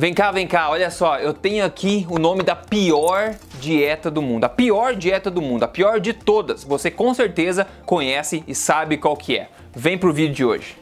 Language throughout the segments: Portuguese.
Vem cá, vem cá, olha só, eu tenho aqui o nome da pior dieta do mundo. A pior dieta do mundo, a pior de todas. Você com certeza conhece e sabe qual que é. Vem pro vídeo de hoje.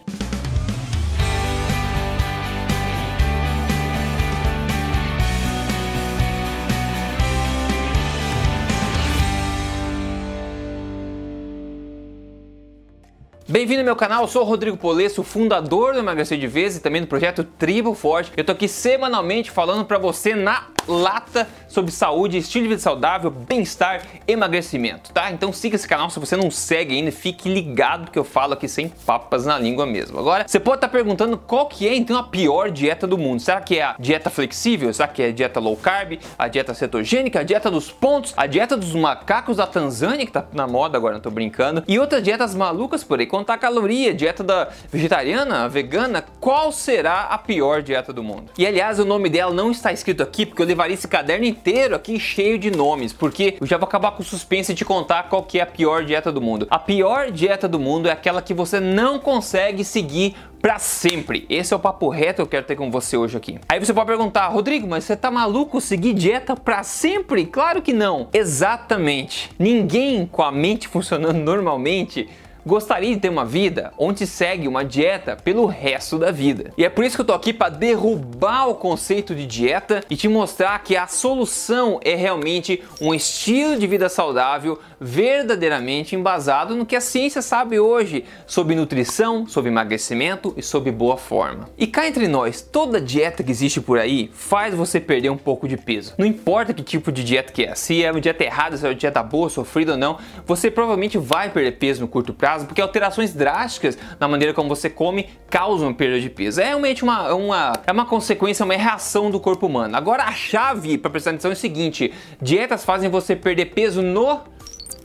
Bem-vindo ao meu canal, eu sou o Rodrigo Polesso, fundador do Emagrecer de Vez e também do projeto Tribo Forte. Eu tô aqui semanalmente falando para você na lata sobre saúde, estilo de vida saudável, bem-estar, emagrecimento, tá? Então siga esse canal se você não segue ainda, fique ligado que eu falo aqui sem papas na língua mesmo. Agora, você pode estar tá perguntando qual que é então a pior dieta do mundo. Será que é a dieta flexível? Será que é a dieta low carb? A dieta cetogênica? A dieta dos pontos? A dieta dos macacos da Tanzânia que tá na moda agora, não tô brincando? E outras dietas malucas por aí contar caloria, dieta da vegetariana, vegana, qual será a pior dieta do mundo? E aliás, o nome dela não está escrito aqui porque eu levaria esse caderno inteiro aqui cheio de nomes, porque eu já vou acabar com o suspense de contar qual que é a pior dieta do mundo. A pior dieta do mundo é aquela que você não consegue seguir para sempre. Esse é o papo reto que eu quero ter com você hoje aqui. Aí você pode perguntar, Rodrigo, mas você tá maluco seguir dieta para sempre? Claro que não. Exatamente. Ninguém com a mente funcionando normalmente Gostaria de ter uma vida onde segue uma dieta pelo resto da vida. E é por isso que eu tô aqui para derrubar o conceito de dieta e te mostrar que a solução é realmente um estilo de vida saudável verdadeiramente embasado no que a ciência sabe hoje sobre nutrição, sobre emagrecimento e sobre boa forma. E cá entre nós, toda dieta que existe por aí faz você perder um pouco de peso. Não importa que tipo de dieta que é, se é uma dieta errada, se é uma dieta boa, sofrida ou não, você provavelmente vai perder peso no curto prazo porque alterações drásticas na maneira como você come causam perda de peso. É realmente uma, uma, é uma consequência, uma reação do corpo humano. Agora a chave para prestar atenção é o seguinte: dietas fazem você perder peso no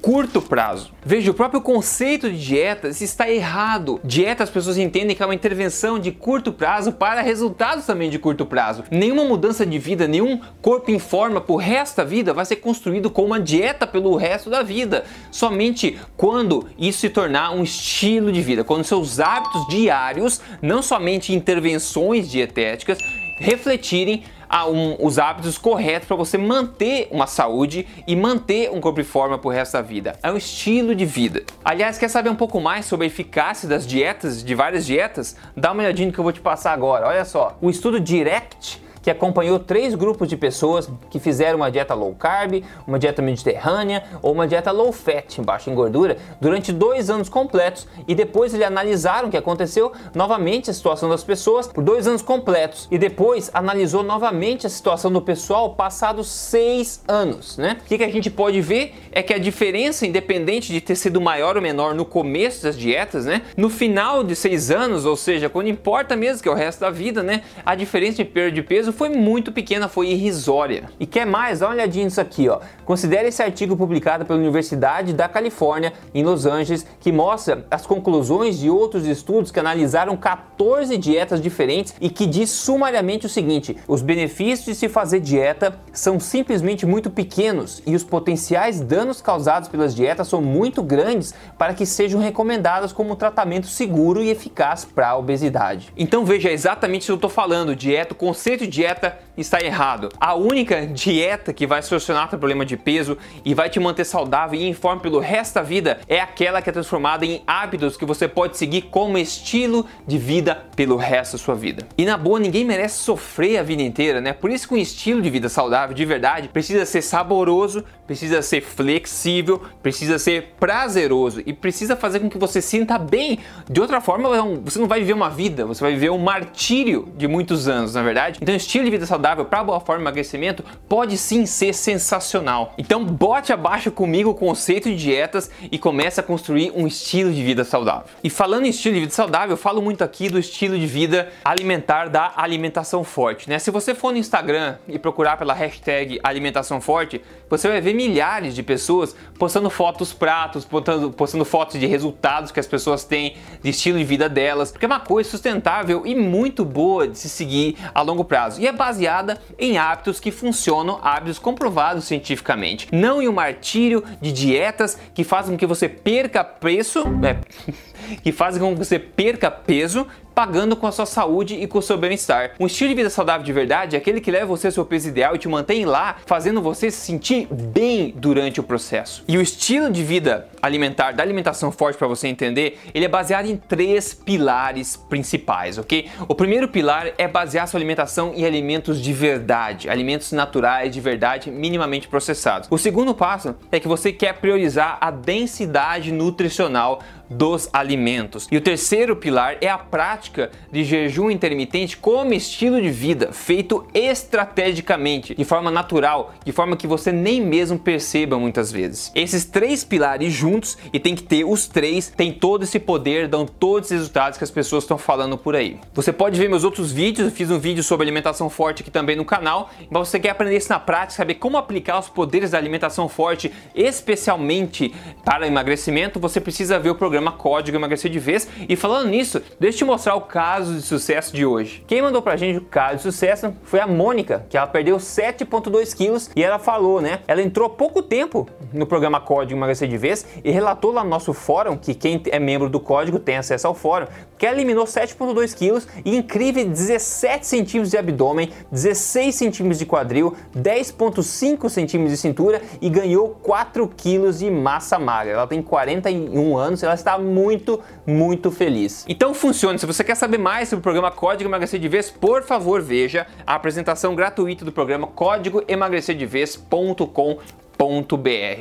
curto prazo. Veja, o próprio conceito de dietas está errado. Dieta as pessoas entendem que é uma intervenção de curto prazo para resultados também de curto prazo. Nenhuma mudança de vida, nenhum corpo em forma por resto da vida vai ser construído com uma dieta pelo resto da vida. Somente quando isso se tornar um estilo de vida, quando seus hábitos diários, não somente intervenções dietéticas, refletirem um, os hábitos corretos para você manter uma saúde e manter um corpo e forma pro resto da vida. É um estilo de vida. Aliás, quer saber um pouco mais sobre a eficácia das dietas, de várias dietas? Dá uma olhadinha no que eu vou te passar agora. Olha só, o estudo Direct que acompanhou três grupos de pessoas que fizeram uma dieta low carb, uma dieta mediterrânea ou uma dieta low fat, baixa em gordura, durante dois anos completos e depois eles analisaram o que aconteceu novamente a situação das pessoas por dois anos completos e depois analisou novamente a situação do pessoal passados seis anos, né? O que, que a gente pode ver é que a diferença, independente de ter sido maior ou menor no começo das dietas, né? No final de seis anos, ou seja, quando importa mesmo que é o resto da vida, né? A diferença de perda de peso foi muito pequena, foi irrisória. E quer mais? Dá uma olhadinha nisso aqui, ó. Considere esse artigo publicado pela Universidade da Califórnia, em Los Angeles, que mostra as conclusões de outros estudos que analisaram 14 dietas diferentes e que diz sumariamente o seguinte: os benefícios de se fazer dieta são simplesmente muito pequenos e os potenciais danos causados pelas dietas são muito grandes para que sejam recomendadas como tratamento seguro e eficaz para a obesidade. Então veja exatamente o que eu estou falando: dieta, o conceito de dieta está errado. A única dieta que vai solucionar o problema de peso e vai te manter saudável e em forma pelo resto da vida é aquela que é transformada em hábitos que você pode seguir como estilo de vida pelo resto da sua vida. E na boa, ninguém merece sofrer a vida inteira, né? Por isso que um estilo de vida saudável de verdade precisa ser saboroso, precisa ser flexível, precisa ser prazeroso e precisa fazer com que você sinta bem. De outra forma, você não vai viver uma vida, você vai viver um martírio de muitos anos, na verdade. Então, estilo de vida saudável para boa forma emagrecimento pode sim ser sensacional. Então, bote abaixo comigo o conceito de dietas e comece a construir um estilo de vida saudável. E falando em estilo de vida saudável, eu falo muito aqui do estilo de vida alimentar da alimentação forte, né? Se você for no Instagram e procurar pela hashtag alimentação forte, você vai ver milhares de pessoas postando fotos pratos, postando, postando fotos de resultados que as pessoas têm, de estilo de vida delas, porque é uma coisa sustentável e muito boa de se seguir a longo prazo e é baseada em hábitos que funcionam, hábitos comprovados cientificamente, não em um martírio de dietas que fazem com que você perca preço, é, que fazem com que você perca peso pagando com a sua saúde e com o seu bem-estar. Um estilo de vida saudável de verdade é aquele que leva você ao seu peso ideal e te mantém lá, fazendo você se sentir bem durante o processo. E o estilo de vida alimentar, da alimentação forte para você entender, ele é baseado em três pilares principais, ok? O primeiro pilar é basear sua alimentação em alimentos de verdade, alimentos naturais de verdade, minimamente processados. O segundo passo é que você quer priorizar a densidade nutricional dos alimentos. E o terceiro pilar é a prática de jejum intermitente como estilo de vida, feito estrategicamente, de forma natural, de forma que você nem mesmo perceba muitas vezes. Esses três pilares juntos, e tem que ter os três, tem todo esse poder, dão todos os resultados que as pessoas estão falando por aí. Você pode ver meus outros vídeos, eu fiz um vídeo sobre alimentação forte aqui também no canal, mas você quer aprender isso na prática, saber como aplicar os poderes da alimentação forte, especialmente para emagrecimento, você precisa ver o programa programa Código Emagrecer de Vez. E falando nisso, deixa eu te mostrar o caso de sucesso de hoje. Quem mandou pra gente o caso de sucesso foi a Mônica, que ela perdeu 7,2 quilos e ela falou, né? Ela entrou há pouco tempo no programa Código Emagrecer de Vez e relatou lá no nosso fórum, que quem é membro do código tem acesso ao fórum, que ela eliminou 7,2 quilos e incrível 17 centímetros de abdômen, 16 centímetros de quadril, 10,5 centímetros de cintura e ganhou 4 quilos de massa magra. Ela tem 41 anos, ela está muito, muito feliz. Então funciona. Se você quer saber mais sobre o programa Código Emagrecer de Vez, por favor veja a apresentação gratuita do programa código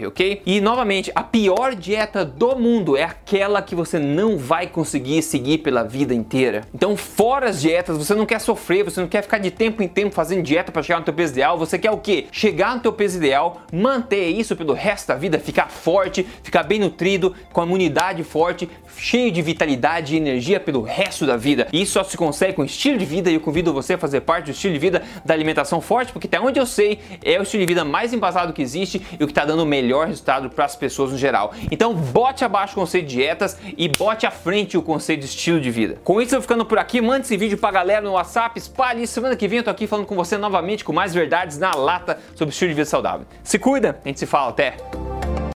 ok? E novamente, a pior dieta do mundo é aquela que você não vai conseguir seguir pela vida inteira. Então, fora as dietas, você não quer sofrer, você não quer ficar de tempo em tempo fazendo dieta para chegar no teu peso ideal, você quer o quê? Chegar no teu peso ideal, manter isso pelo resto da vida, ficar forte, ficar bem nutrido, com a imunidade forte, cheio de vitalidade e energia pelo resto da vida. E isso só se consegue com estilo de vida e eu convido você a fazer parte do estilo de vida da alimentação forte, porque até onde eu sei, é o estilo de vida mais embasado que existe e o que está dando o melhor resultado para as pessoas no geral. Então bote abaixo o conceito de dietas e bote à frente o conceito de estilo de vida. Com isso eu vou ficando por aqui, mande esse vídeo para a galera no WhatsApp, espalhe. Semana que vem eu tô aqui falando com você novamente com mais verdades na lata sobre estilo de vida saudável. Se cuida, a gente se fala, até!